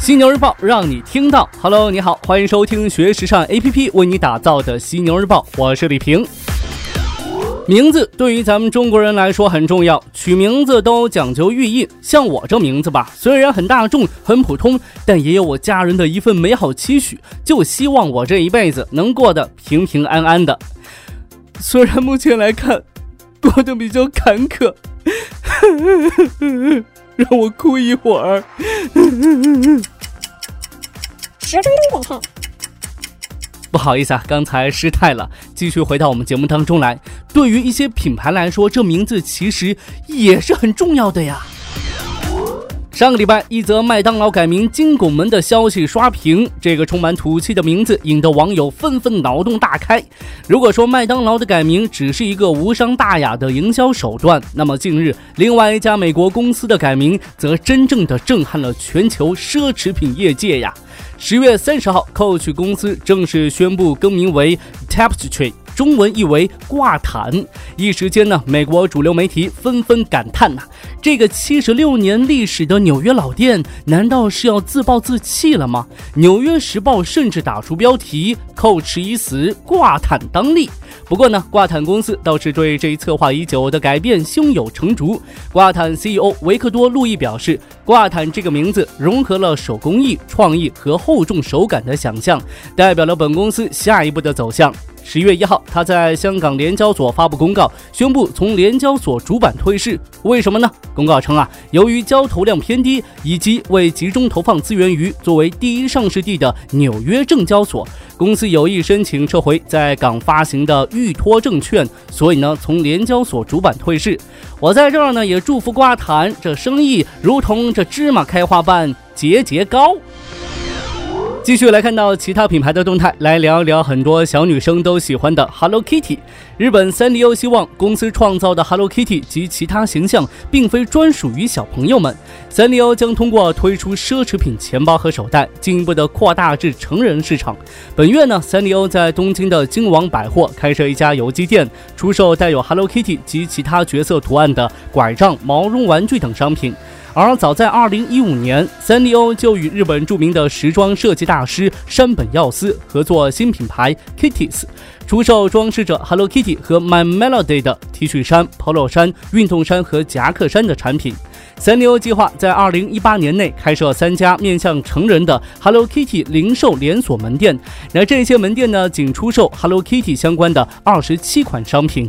犀牛日报让你听到。Hello，你好，欢迎收听学时尚 APP 为你打造的犀牛日报，我是李平。名字对于咱们中国人来说很重要，取名字都讲究寓意。像我这名字吧，虽然很大众、很普通，但也有我家人的一份美好期许，就希望我这一辈子能过得平平安安的。虽然目前来看，过得比较坎坷，让我哭一会儿。十分钟过后。不好意思啊，刚才失态了。继续回到我们节目当中来。对于一些品牌来说，这名字其实也是很重要的呀。上个礼拜，一则麦当劳改名金拱门的消息刷屏，这个充满土气的名字引得网友纷纷脑洞大开。如果说麦当劳的改名只是一个无伤大雅的营销手段，那么近日另外一家美国公司的改名则真正的震撼了全球奢侈品业界呀。十月三十号，Coach 公司正式宣布更名为 Tapestry。中文译为挂毯，一时间呢，美国主流媒体纷纷感叹呐，这个七十六年历史的纽约老店，难道是要自暴自弃了吗？纽约时报甚至打出标题：“Coach 已死，挂毯当立。”不过呢，挂毯公司倒是对这一策划已久的改变胸有成竹。挂毯 CEO 维克多·路易表示，挂毯这个名字融合了手工艺、创意和厚重手感的想象，代表了本公司下一步的走向。十月一号，他在香港联交所发布公告，宣布从联交所主板退市。为什么呢？公告称啊，由于交投量偏低，以及为集中投放资源于作为第一上市地的纽约证交所，公司有意申请撤回在港发行的预托证券，所以呢，从联交所主板退市。我在这儿呢，也祝福瓜坛这生意如同这芝麻开花般节节高。继续来看到其他品牌的动态，来聊一聊很多小女生都喜欢的 Hello Kitty。日本三丽鸥希望公司创造的 Hello Kitty 及其他形象，并非专属于小朋友们。三丽鸥将通过推出奢侈品钱包和手袋，进一步的扩大至成人市场。本月呢，三丽鸥在东京的京王百货开设一家游击店，出售带有 Hello Kitty 及其他角色图案的拐杖、毛绒玩具等商品。而早在2015年，三丽鸥就与日本著名的时装设计大师山本耀司合作新品牌 Kitties，出售装饰着 Hello Kitty 和 My Melody 的 T 恤衫、polo 衫、运动衫和夹克衫的产品。三丽鸥计划在2018年内开设三家面向成人的 Hello Kitty 零售连锁门店，那这些门店呢，仅出售 Hello Kitty 相关的27款商品。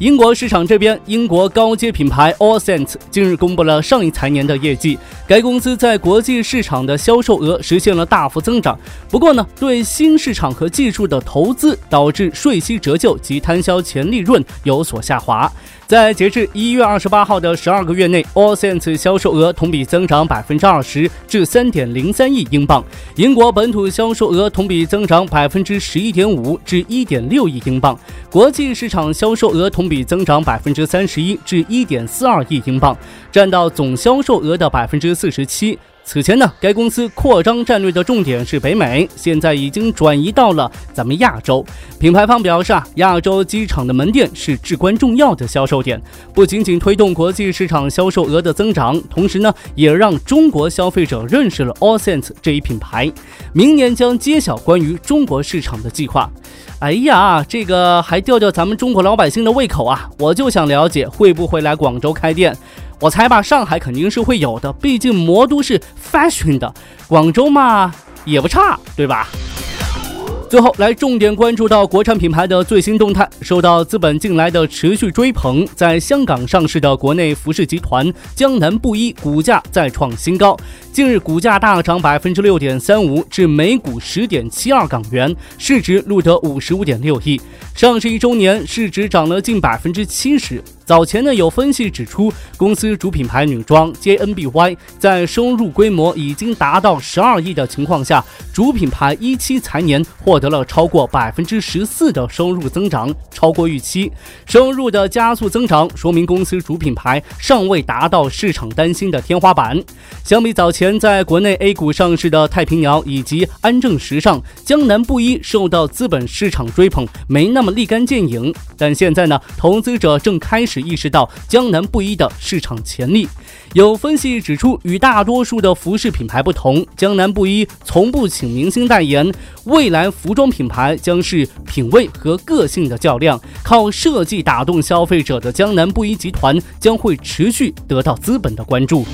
英国市场这边，英国高阶品牌 All Saints 近日公布了上一财年的业绩。该公司在国际市场的销售额实现了大幅增长，不过呢，对新市场和技术的投资导致税息折旧及摊销前利润有所下滑。在截至一月二十八号的十二个月内，All Saints 销售额同比增长百分之二十，至三点零三亿英镑；英国本土销售额同比增长百分之十一点五，至一点六亿英镑；国际市场销售额同比增长百分之三十一，至一点四二亿英镑，占到总销售额的百分之四十七。此前呢，该公司扩张战略的重点是北美，现在已经转移到了咱们亚洲。品牌方表示啊，亚洲机场的门店是至关重要的销售点，不仅仅推动国际市场销售额的增长，同时呢，也让中国消费者认识了 AllSense 这一品牌。明年将揭晓关于中国市场的计划。哎呀，这个还吊吊咱们中国老百姓的胃口啊！我就想了解会不会来广州开店。我猜吧，上海肯定是会有的，毕竟魔都是 fashion 的，广州嘛也不差，对吧？最后来重点关注到国产品牌的最新动态。受到资本近来的持续追捧，在香港上市的国内服饰集团江南布衣股价再创新高，近日股价大涨百分之六点三五，至每股十点七二港元，市值录得五十五点六亿。上市一周年，市值涨了近百分之七十。早前呢，有分析指出，公司主品牌女装 JNBY 在收入规模已经达到十二亿的情况下，主品牌一期财年获得了超过百分之十四的收入增长，超过预期。收入的加速增长，说明公司主品牌尚未达到市场担心的天花板。相比早前在国内 A 股上市的太平鸟以及安正时尚，江南布衣受到资本市场追捧，没那么立竿见影。但现在呢，投资者正开始。始意识到江南布衣的市场潜力。有分析指出，与大多数的服饰品牌不同，江南布衣从不请明星代言。未来服装品牌将是品味和个性的较量，靠设计打动消费者的江南布衣集团将会持续得到资本的关注。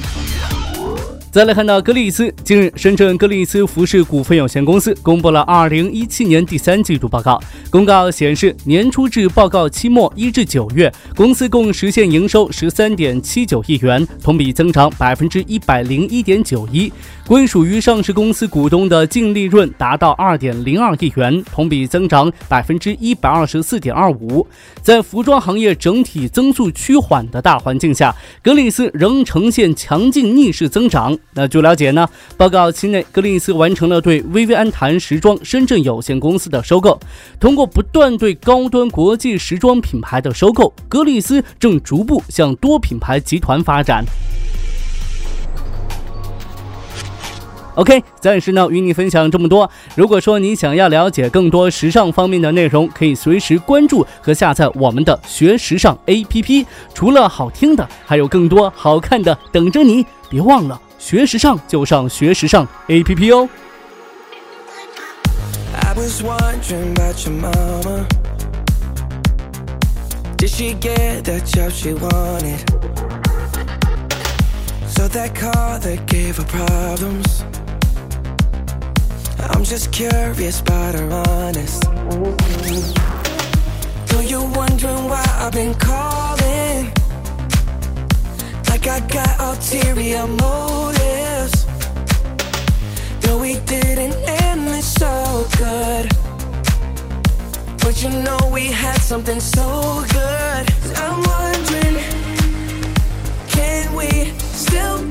再来看到格力斯，近日，深圳格力斯服饰股份有限公司公布了二零一七年第三季度报告。公告显示，年初至报告期末一至九月，公司共实现营收十三点七九亿元，同比增长百分之一百零一点九一。归属于上市公司股东的净利润达到二点零二亿元，同比增长百分之一百二十四点二五。在服装行业整体增速趋缓的大环境下，格力斯仍呈现强劲逆势增长。那据了解呢，报告期内，格力斯完成了对薇薇安檀时装深圳有限公司的收购。通过不断对高端国际时装品牌的收购，格力斯正逐步向多品牌集团发展。OK，暂时呢与你分享这么多。如果说你想要了解更多时尚方面的内容，可以随时关注和下载我们的学时尚 APP。除了好听的，还有更多好看的等着你。别忘了学时尚就上学时尚 APP 哦。I was wondering about your mama. Did she get the job she wanted? So that car that gave her problems. I'm just curious, but I'm honest. Know you're wondering why I've been calling. Like I got ulterior motives. No, we didn't end this so good. But you know we had something so good. I'm wondering, can we still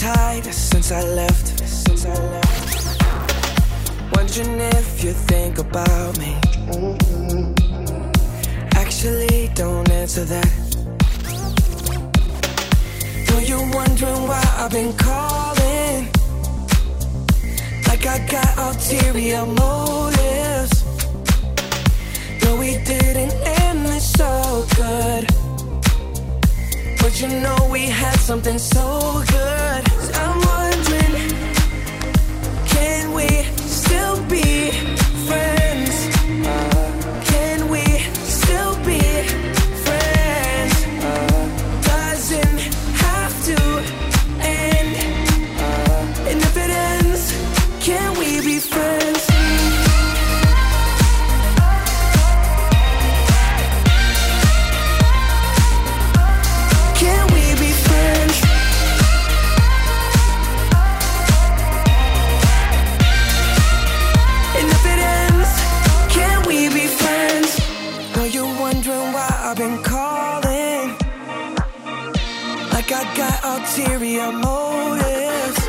tight since I left. Since I left. Wondering if you think about me. Actually, don't answer that. Know you're wondering why I've been calling. Like I got ulterior motives. No, we didn't end this so good. But you know we had something so good. My ulterior motives.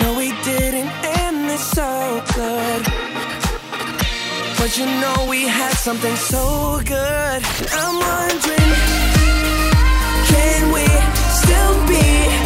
No, we didn't end this so good. But you know we had something so good. I'm wondering, can we still be?